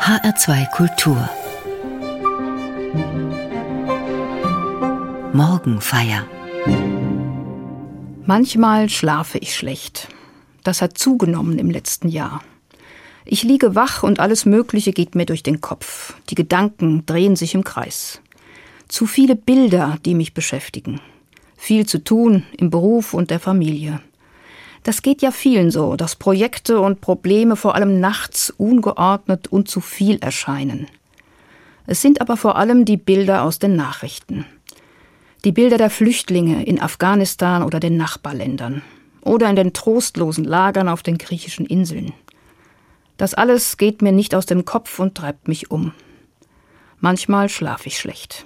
HR2 Kultur Morgenfeier Manchmal schlafe ich schlecht. Das hat zugenommen im letzten Jahr. Ich liege wach und alles Mögliche geht mir durch den Kopf. Die Gedanken drehen sich im Kreis. Zu viele Bilder, die mich beschäftigen. Viel zu tun im Beruf und der Familie. Das geht ja vielen so, dass Projekte und Probleme vor allem nachts ungeordnet und zu viel erscheinen. Es sind aber vor allem die Bilder aus den Nachrichten. Die Bilder der Flüchtlinge in Afghanistan oder den Nachbarländern oder in den trostlosen Lagern auf den griechischen Inseln. Das alles geht mir nicht aus dem Kopf und treibt mich um. Manchmal schlafe ich schlecht.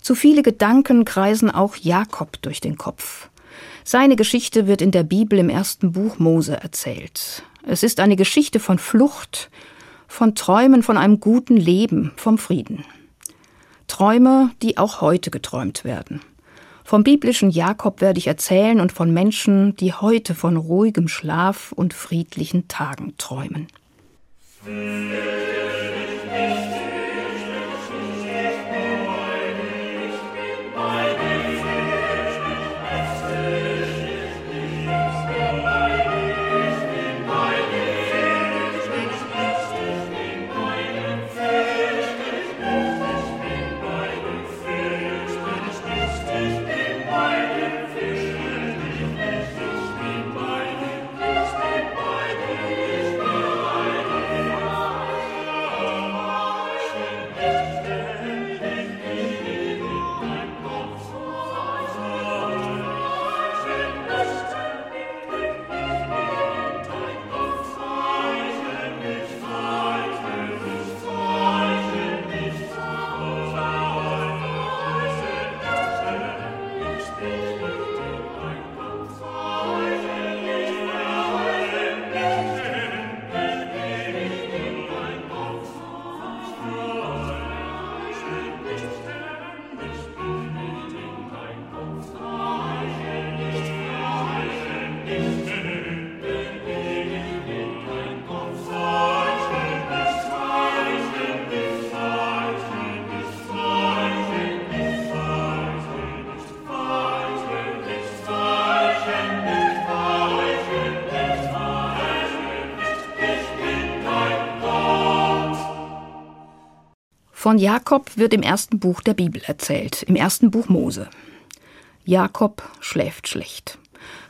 Zu viele Gedanken kreisen auch Jakob durch den Kopf. Seine Geschichte wird in der Bibel im ersten Buch Mose erzählt. Es ist eine Geschichte von Flucht, von Träumen von einem guten Leben, vom Frieden. Träume, die auch heute geträumt werden. Vom biblischen Jakob werde ich erzählen und von Menschen, die heute von ruhigem Schlaf und friedlichen Tagen träumen. Von Jakob wird im ersten Buch der Bibel erzählt, im ersten Buch Mose. Jakob schläft schlecht.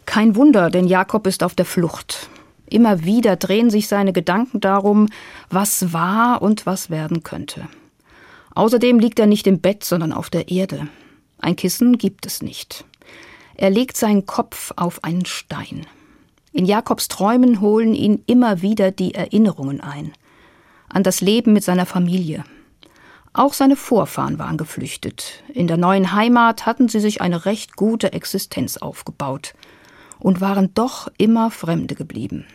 Kein Wunder, denn Jakob ist auf der Flucht. Immer wieder drehen sich seine Gedanken darum, was war und was werden könnte. Außerdem liegt er nicht im Bett, sondern auf der Erde. Ein Kissen gibt es nicht. Er legt seinen Kopf auf einen Stein. In Jakobs Träumen holen ihn immer wieder die Erinnerungen ein. An das Leben mit seiner Familie, auch seine Vorfahren waren geflüchtet. In der neuen Heimat hatten sie sich eine recht gute Existenz aufgebaut und waren doch immer Fremde geblieben.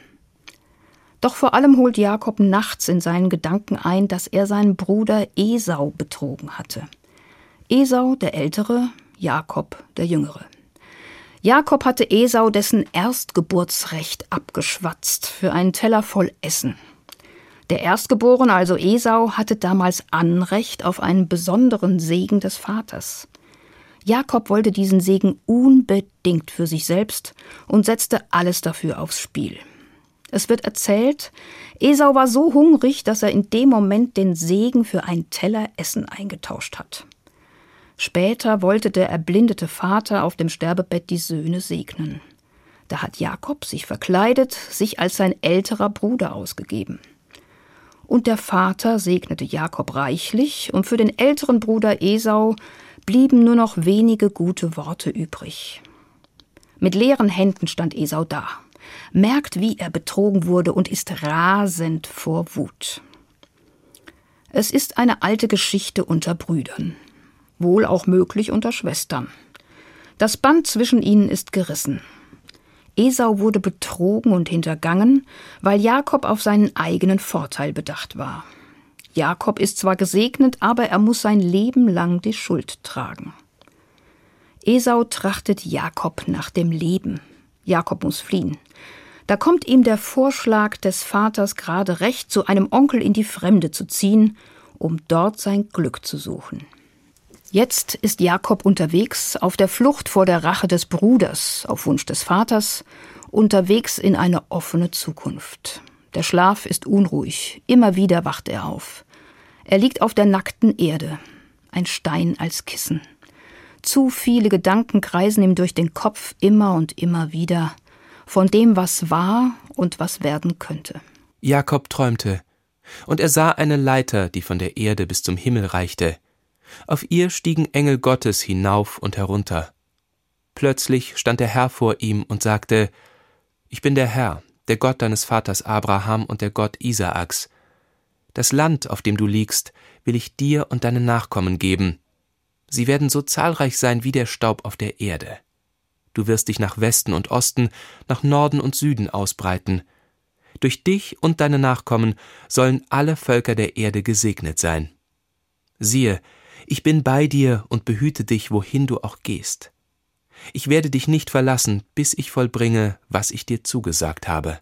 Doch vor allem holt Jakob nachts in seinen Gedanken ein, dass er seinen Bruder Esau betrogen hatte. Esau der Ältere, Jakob der Jüngere. Jakob hatte Esau dessen Erstgeburtsrecht abgeschwatzt für einen Teller voll Essen. Der Erstgeborene, also Esau, hatte damals Anrecht auf einen besonderen Segen des Vaters. Jakob wollte diesen Segen unbedingt für sich selbst und setzte alles dafür aufs Spiel. Es wird erzählt, Esau war so hungrig, dass er in dem Moment den Segen für einen Teller Essen eingetauscht hat. Später wollte der erblindete Vater auf dem Sterbebett die Söhne segnen. Da hat Jakob sich verkleidet, sich als sein älterer Bruder ausgegeben. Und der Vater segnete Jakob reichlich, und für den älteren Bruder Esau blieben nur noch wenige gute Worte übrig. Mit leeren Händen stand Esau da, merkt, wie er betrogen wurde und ist rasend vor Wut. Es ist eine alte Geschichte unter Brüdern, wohl auch möglich unter Schwestern. Das Band zwischen ihnen ist gerissen. Esau wurde betrogen und hintergangen, weil Jakob auf seinen eigenen Vorteil bedacht war. Jakob ist zwar gesegnet, aber er muss sein Leben lang die Schuld tragen. Esau trachtet Jakob nach dem Leben. Jakob muss fliehen. Da kommt ihm der Vorschlag des Vaters gerade recht, zu einem Onkel in die Fremde zu ziehen, um dort sein Glück zu suchen. Jetzt ist Jakob unterwegs, auf der Flucht vor der Rache des Bruders, auf Wunsch des Vaters, unterwegs in eine offene Zukunft. Der Schlaf ist unruhig, immer wieder wacht er auf. Er liegt auf der nackten Erde, ein Stein als Kissen. Zu viele Gedanken kreisen ihm durch den Kopf immer und immer wieder, von dem, was war und was werden könnte. Jakob träumte, und er sah eine Leiter, die von der Erde bis zum Himmel reichte. Auf ihr stiegen Engel Gottes hinauf und herunter. Plötzlich stand der Herr vor ihm und sagte Ich bin der Herr, der Gott deines Vaters Abraham und der Gott Isaaks. Das Land, auf dem du liegst, will ich dir und deinen Nachkommen geben. Sie werden so zahlreich sein wie der Staub auf der Erde. Du wirst dich nach Westen und Osten, nach Norden und Süden ausbreiten. Durch dich und deine Nachkommen sollen alle Völker der Erde gesegnet sein. Siehe, ich bin bei dir und behüte dich, wohin du auch gehst. Ich werde dich nicht verlassen, bis ich vollbringe, was ich dir zugesagt habe.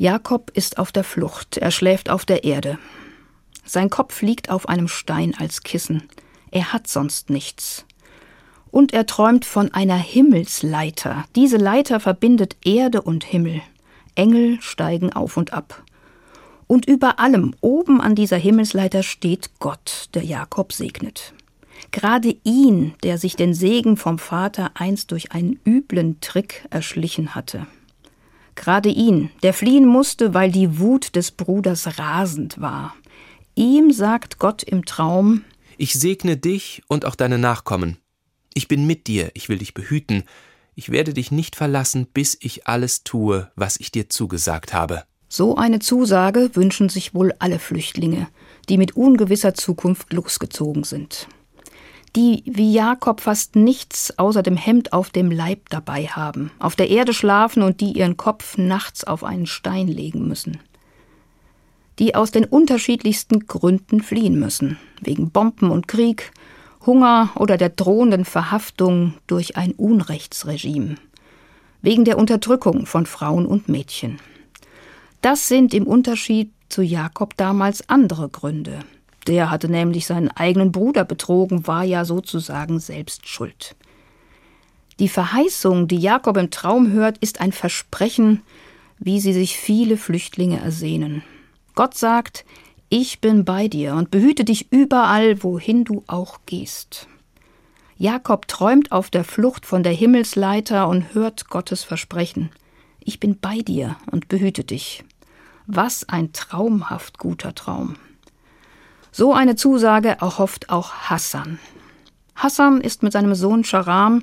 Jakob ist auf der Flucht, er schläft auf der Erde. Sein Kopf liegt auf einem Stein als Kissen. Er hat sonst nichts. Und er träumt von einer Himmelsleiter. Diese Leiter verbindet Erde und Himmel. Engel steigen auf und ab. Und über allem, oben an dieser Himmelsleiter steht Gott, der Jakob segnet. Gerade ihn, der sich den Segen vom Vater einst durch einen üblen Trick erschlichen hatte. Gerade ihn, der fliehen musste, weil die Wut des Bruders rasend war. Ihm sagt Gott im Traum Ich segne dich und auch deine Nachkommen. Ich bin mit dir, ich will dich behüten, ich werde dich nicht verlassen, bis ich alles tue, was ich dir zugesagt habe. So eine Zusage wünschen sich wohl alle Flüchtlinge, die mit ungewisser Zukunft losgezogen sind die wie Jakob fast nichts außer dem Hemd auf dem Leib dabei haben, auf der Erde schlafen und die ihren Kopf nachts auf einen Stein legen müssen. Die aus den unterschiedlichsten Gründen fliehen müssen, wegen Bomben und Krieg, Hunger oder der drohenden Verhaftung durch ein Unrechtsregime, wegen der Unterdrückung von Frauen und Mädchen. Das sind im Unterschied zu Jakob damals andere Gründe, der hatte nämlich seinen eigenen Bruder betrogen, war ja sozusagen selbst schuld. Die Verheißung, die Jakob im Traum hört, ist ein Versprechen, wie sie sich viele Flüchtlinge ersehnen. Gott sagt, ich bin bei dir und behüte dich überall, wohin du auch gehst. Jakob träumt auf der Flucht von der Himmelsleiter und hört Gottes Versprechen. Ich bin bei dir und behüte dich. Was ein traumhaft guter Traum. So eine Zusage erhofft auch Hassan. Hassan ist mit seinem Sohn Sharam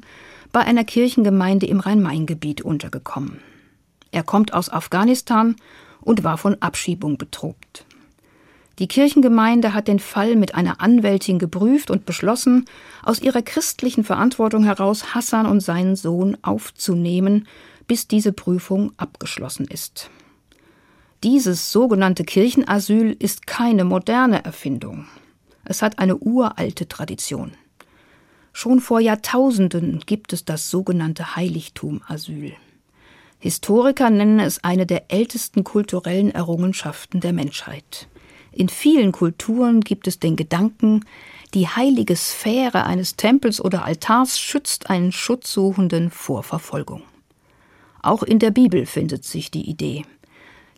bei einer Kirchengemeinde im Rhein-Main-Gebiet untergekommen. Er kommt aus Afghanistan und war von Abschiebung bedroht. Die Kirchengemeinde hat den Fall mit einer Anwältin geprüft und beschlossen, aus ihrer christlichen Verantwortung heraus Hassan und seinen Sohn aufzunehmen, bis diese Prüfung abgeschlossen ist. Dieses sogenannte Kirchenasyl ist keine moderne Erfindung. Es hat eine uralte Tradition. Schon vor Jahrtausenden gibt es das sogenannte Heiligtum-Asyl. Historiker nennen es eine der ältesten kulturellen Errungenschaften der Menschheit. In vielen Kulturen gibt es den Gedanken, die heilige Sphäre eines Tempels oder Altars schützt einen Schutzsuchenden vor Verfolgung. Auch in der Bibel findet sich die Idee.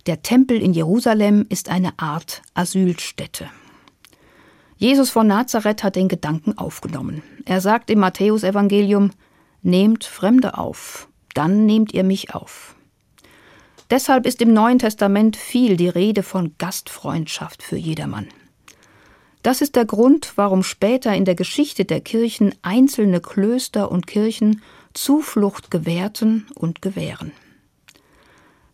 Der Tempel in Jerusalem ist eine Art Asylstätte. Jesus von Nazareth hat den Gedanken aufgenommen. Er sagt im Matthäusevangelium: Nehmt Fremde auf, dann nehmt ihr mich auf. Deshalb ist im Neuen Testament viel die Rede von Gastfreundschaft für jedermann. Das ist der Grund, warum später in der Geschichte der Kirchen einzelne Klöster und Kirchen Zuflucht gewährten und gewähren.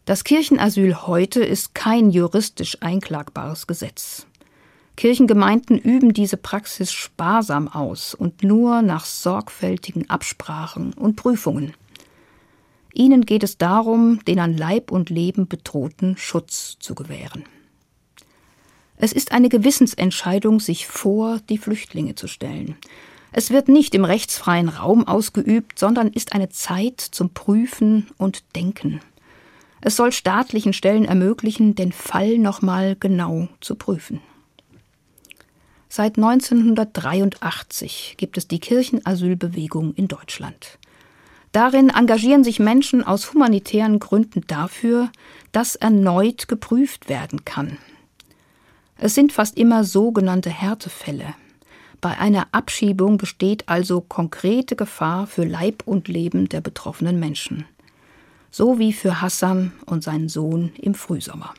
Das Kirchenasyl heute ist kein juristisch einklagbares Gesetz. Kirchengemeinden üben diese Praxis sparsam aus und nur nach sorgfältigen Absprachen und Prüfungen. Ihnen geht es darum, den an Leib und Leben bedrohten Schutz zu gewähren. Es ist eine Gewissensentscheidung, sich vor die Flüchtlinge zu stellen. Es wird nicht im rechtsfreien Raum ausgeübt, sondern ist eine Zeit zum Prüfen und Denken. Es soll staatlichen Stellen ermöglichen, den Fall nochmal genau zu prüfen. Seit 1983 gibt es die Kirchenasylbewegung in Deutschland. Darin engagieren sich Menschen aus humanitären Gründen dafür, dass erneut geprüft werden kann. Es sind fast immer sogenannte Härtefälle. Bei einer Abschiebung besteht also konkrete Gefahr für Leib und Leben der betroffenen Menschen so wie für Hassan und seinen Sohn im Frühsommer.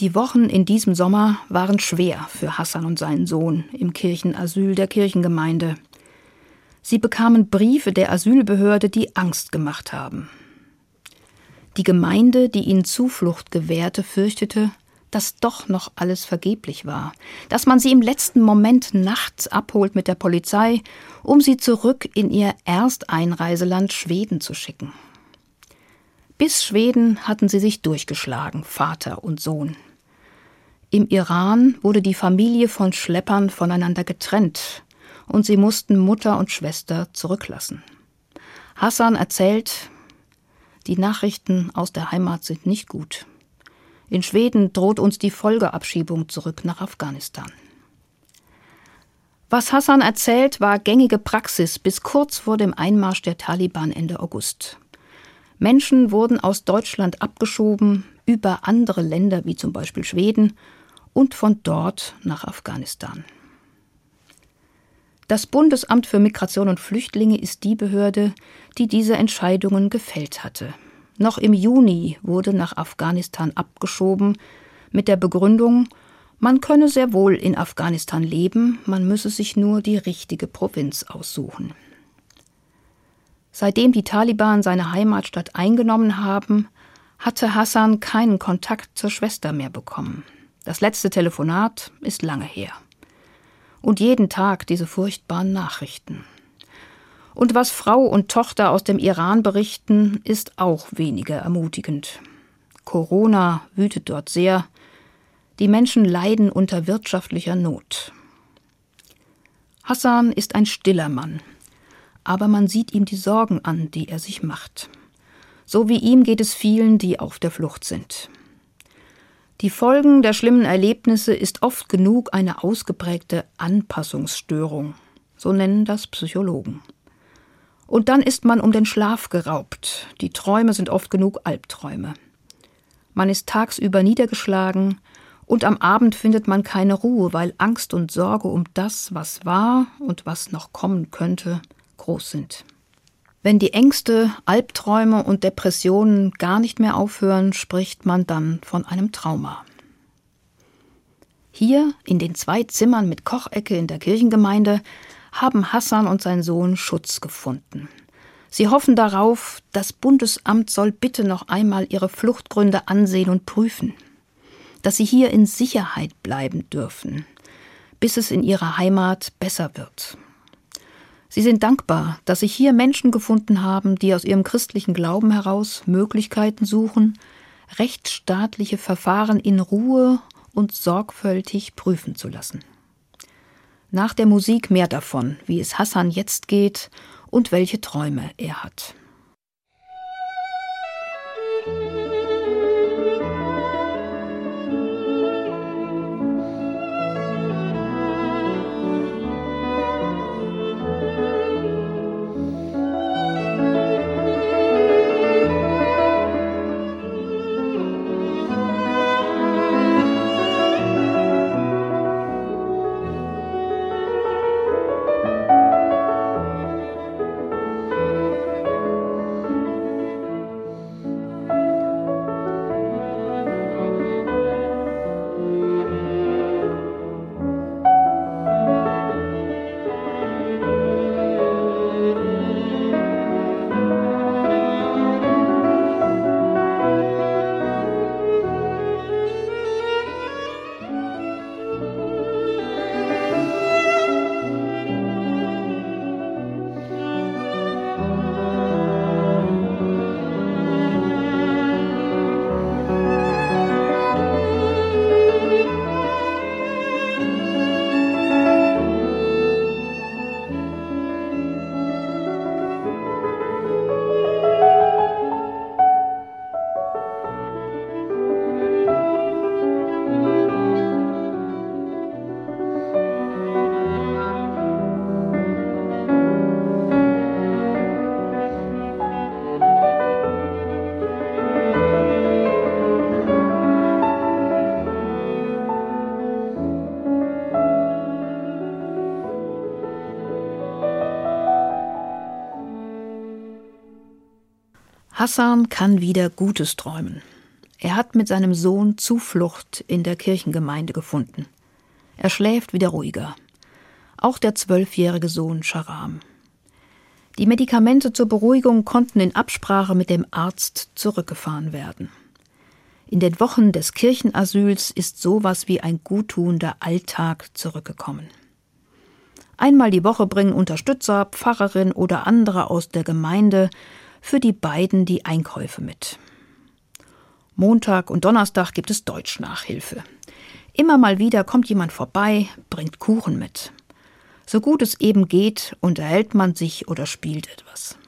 Die Wochen in diesem Sommer waren schwer für Hassan und seinen Sohn im Kirchenasyl der Kirchengemeinde. Sie bekamen Briefe der Asylbehörde, die Angst gemacht haben. Die Gemeinde, die ihnen Zuflucht gewährte, fürchtete, dass doch noch alles vergeblich war, dass man sie im letzten Moment nachts abholt mit der Polizei, um sie zurück in ihr Ersteinreiseland Schweden zu schicken. Bis Schweden hatten sie sich durchgeschlagen, Vater und Sohn. Im Iran wurde die Familie von Schleppern voneinander getrennt, und sie mussten Mutter und Schwester zurücklassen. Hassan erzählt, die Nachrichten aus der Heimat sind nicht gut. In Schweden droht uns die Folgeabschiebung zurück nach Afghanistan. Was Hassan erzählt, war gängige Praxis bis kurz vor dem Einmarsch der Taliban Ende August. Menschen wurden aus Deutschland abgeschoben über andere Länder wie zum Beispiel Schweden und von dort nach Afghanistan. Das Bundesamt für Migration und Flüchtlinge ist die Behörde, die diese Entscheidungen gefällt hatte. Noch im Juni wurde nach Afghanistan abgeschoben mit der Begründung, man könne sehr wohl in Afghanistan leben, man müsse sich nur die richtige Provinz aussuchen. Seitdem die Taliban seine Heimatstadt eingenommen haben, hatte Hassan keinen Kontakt zur Schwester mehr bekommen. Das letzte Telefonat ist lange her. Und jeden Tag diese furchtbaren Nachrichten. Und was Frau und Tochter aus dem Iran berichten, ist auch weniger ermutigend. Corona wütet dort sehr. Die Menschen leiden unter wirtschaftlicher Not. Hassan ist ein stiller Mann, aber man sieht ihm die Sorgen an, die er sich macht. So wie ihm geht es vielen, die auf der Flucht sind. Die Folgen der schlimmen Erlebnisse ist oft genug eine ausgeprägte Anpassungsstörung, so nennen das Psychologen. Und dann ist man um den Schlaf geraubt. Die Träume sind oft genug Albträume. Man ist tagsüber niedergeschlagen und am Abend findet man keine Ruhe, weil Angst und Sorge um das, was war und was noch kommen könnte, groß sind. Wenn die Ängste, Albträume und Depressionen gar nicht mehr aufhören, spricht man dann von einem Trauma. Hier in den zwei Zimmern mit Kochecke in der Kirchengemeinde haben Hassan und sein Sohn Schutz gefunden. Sie hoffen darauf, das Bundesamt soll bitte noch einmal ihre Fluchtgründe ansehen und prüfen, dass sie hier in Sicherheit bleiben dürfen, bis es in ihrer Heimat besser wird. Sie sind dankbar, dass sich hier Menschen gefunden haben, die aus ihrem christlichen Glauben heraus Möglichkeiten suchen, rechtsstaatliche Verfahren in Ruhe und sorgfältig prüfen zu lassen. Nach der Musik mehr davon, wie es Hassan jetzt geht und welche Träume er hat. Hassan kann wieder Gutes träumen. Er hat mit seinem Sohn Zuflucht in der Kirchengemeinde gefunden. Er schläft wieder ruhiger. Auch der zwölfjährige Sohn Sharam. Die Medikamente zur Beruhigung konnten in Absprache mit dem Arzt zurückgefahren werden. In den Wochen des Kirchenasyls ist sowas wie ein guttuender Alltag zurückgekommen. Einmal die Woche bringen Unterstützer, Pfarrerin oder andere aus der Gemeinde für die beiden die Einkäufe mit. Montag und Donnerstag gibt es Deutschnachhilfe. Immer mal wieder kommt jemand vorbei, bringt Kuchen mit. So gut es eben geht, unterhält man sich oder spielt etwas.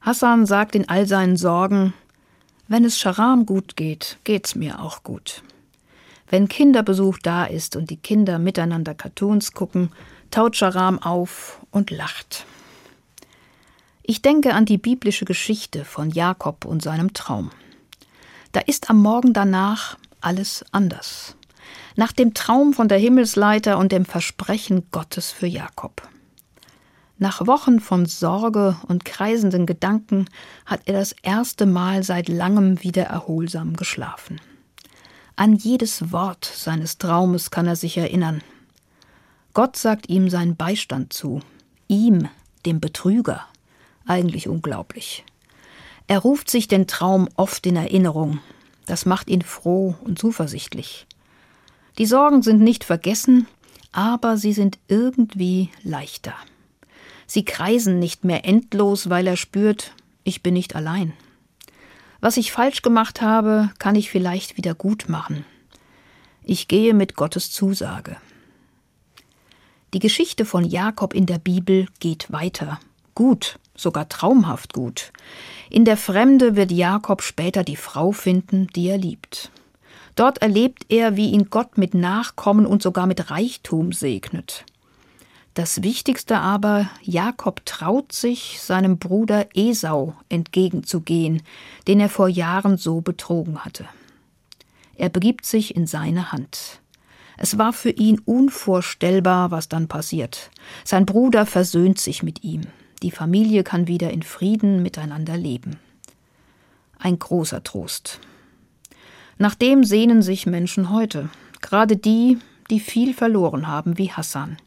Hassan sagt in all seinen Sorgen, wenn es Sharam gut geht, geht's mir auch gut. Wenn Kinderbesuch da ist und die Kinder miteinander Cartoons gucken, taut Sharam auf und lacht. Ich denke an die biblische Geschichte von Jakob und seinem Traum. Da ist am Morgen danach alles anders. Nach dem Traum von der Himmelsleiter und dem Versprechen Gottes für Jakob. Nach Wochen von Sorge und kreisenden Gedanken hat er das erste Mal seit langem wieder erholsam geschlafen. An jedes Wort seines Traumes kann er sich erinnern. Gott sagt ihm seinen Beistand zu, ihm, dem Betrüger. Eigentlich unglaublich. Er ruft sich den Traum oft in Erinnerung. Das macht ihn froh und zuversichtlich. Die Sorgen sind nicht vergessen, aber sie sind irgendwie leichter. Sie kreisen nicht mehr endlos, weil er spürt, ich bin nicht allein. Was ich falsch gemacht habe, kann ich vielleicht wieder gut machen. Ich gehe mit Gottes Zusage. Die Geschichte von Jakob in der Bibel geht weiter. Gut, sogar traumhaft gut. In der Fremde wird Jakob später die Frau finden, die er liebt. Dort erlebt er, wie ihn Gott mit Nachkommen und sogar mit Reichtum segnet. Das Wichtigste aber, Jakob traut sich, seinem Bruder Esau entgegenzugehen, den er vor Jahren so betrogen hatte. Er begibt sich in seine Hand. Es war für ihn unvorstellbar, was dann passiert. Sein Bruder versöhnt sich mit ihm. Die Familie kann wieder in Frieden miteinander leben. Ein großer Trost. Nach dem sehnen sich Menschen heute, gerade die, die viel verloren haben, wie Hassan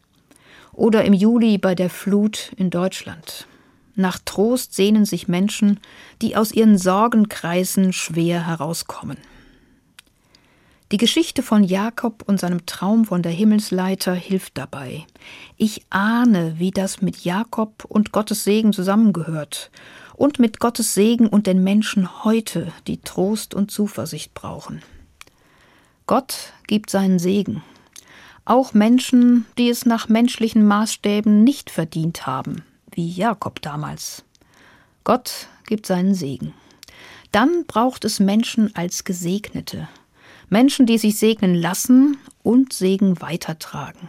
oder im Juli bei der Flut in Deutschland. Nach Trost sehnen sich Menschen, die aus ihren Sorgenkreisen schwer herauskommen. Die Geschichte von Jakob und seinem Traum von der Himmelsleiter hilft dabei. Ich ahne, wie das mit Jakob und Gottes Segen zusammengehört und mit Gottes Segen und den Menschen heute, die Trost und Zuversicht brauchen. Gott gibt seinen Segen auch Menschen, die es nach menschlichen Maßstäben nicht verdient haben, wie Jakob damals. Gott gibt seinen Segen. Dann braucht es Menschen als Gesegnete, Menschen, die sich segnen lassen und Segen weitertragen.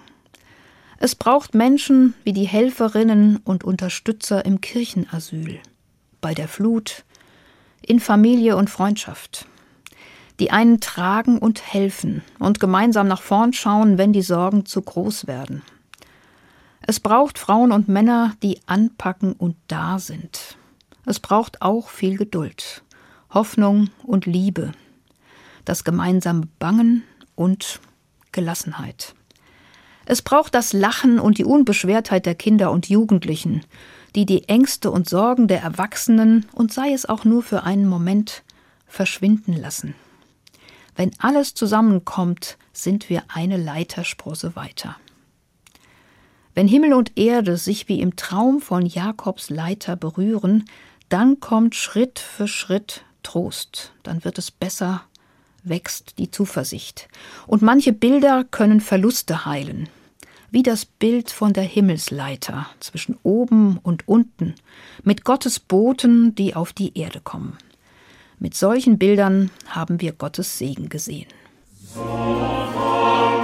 Es braucht Menschen wie die Helferinnen und Unterstützer im Kirchenasyl, bei der Flut, in Familie und Freundschaft die einen tragen und helfen und gemeinsam nach vorn schauen, wenn die Sorgen zu groß werden. Es braucht Frauen und Männer, die anpacken und da sind. Es braucht auch viel Geduld, Hoffnung und Liebe, das gemeinsame Bangen und Gelassenheit. Es braucht das Lachen und die Unbeschwertheit der Kinder und Jugendlichen, die die Ängste und Sorgen der Erwachsenen und sei es auch nur für einen Moment verschwinden lassen. Wenn alles zusammenkommt, sind wir eine Leitersprosse weiter. Wenn Himmel und Erde sich wie im Traum von Jakobs Leiter berühren, dann kommt Schritt für Schritt Trost, dann wird es besser, wächst die Zuversicht. Und manche Bilder können Verluste heilen, wie das Bild von der Himmelsleiter zwischen oben und unten, mit Gottes Boten, die auf die Erde kommen. Mit solchen Bildern haben wir Gottes Segen gesehen. So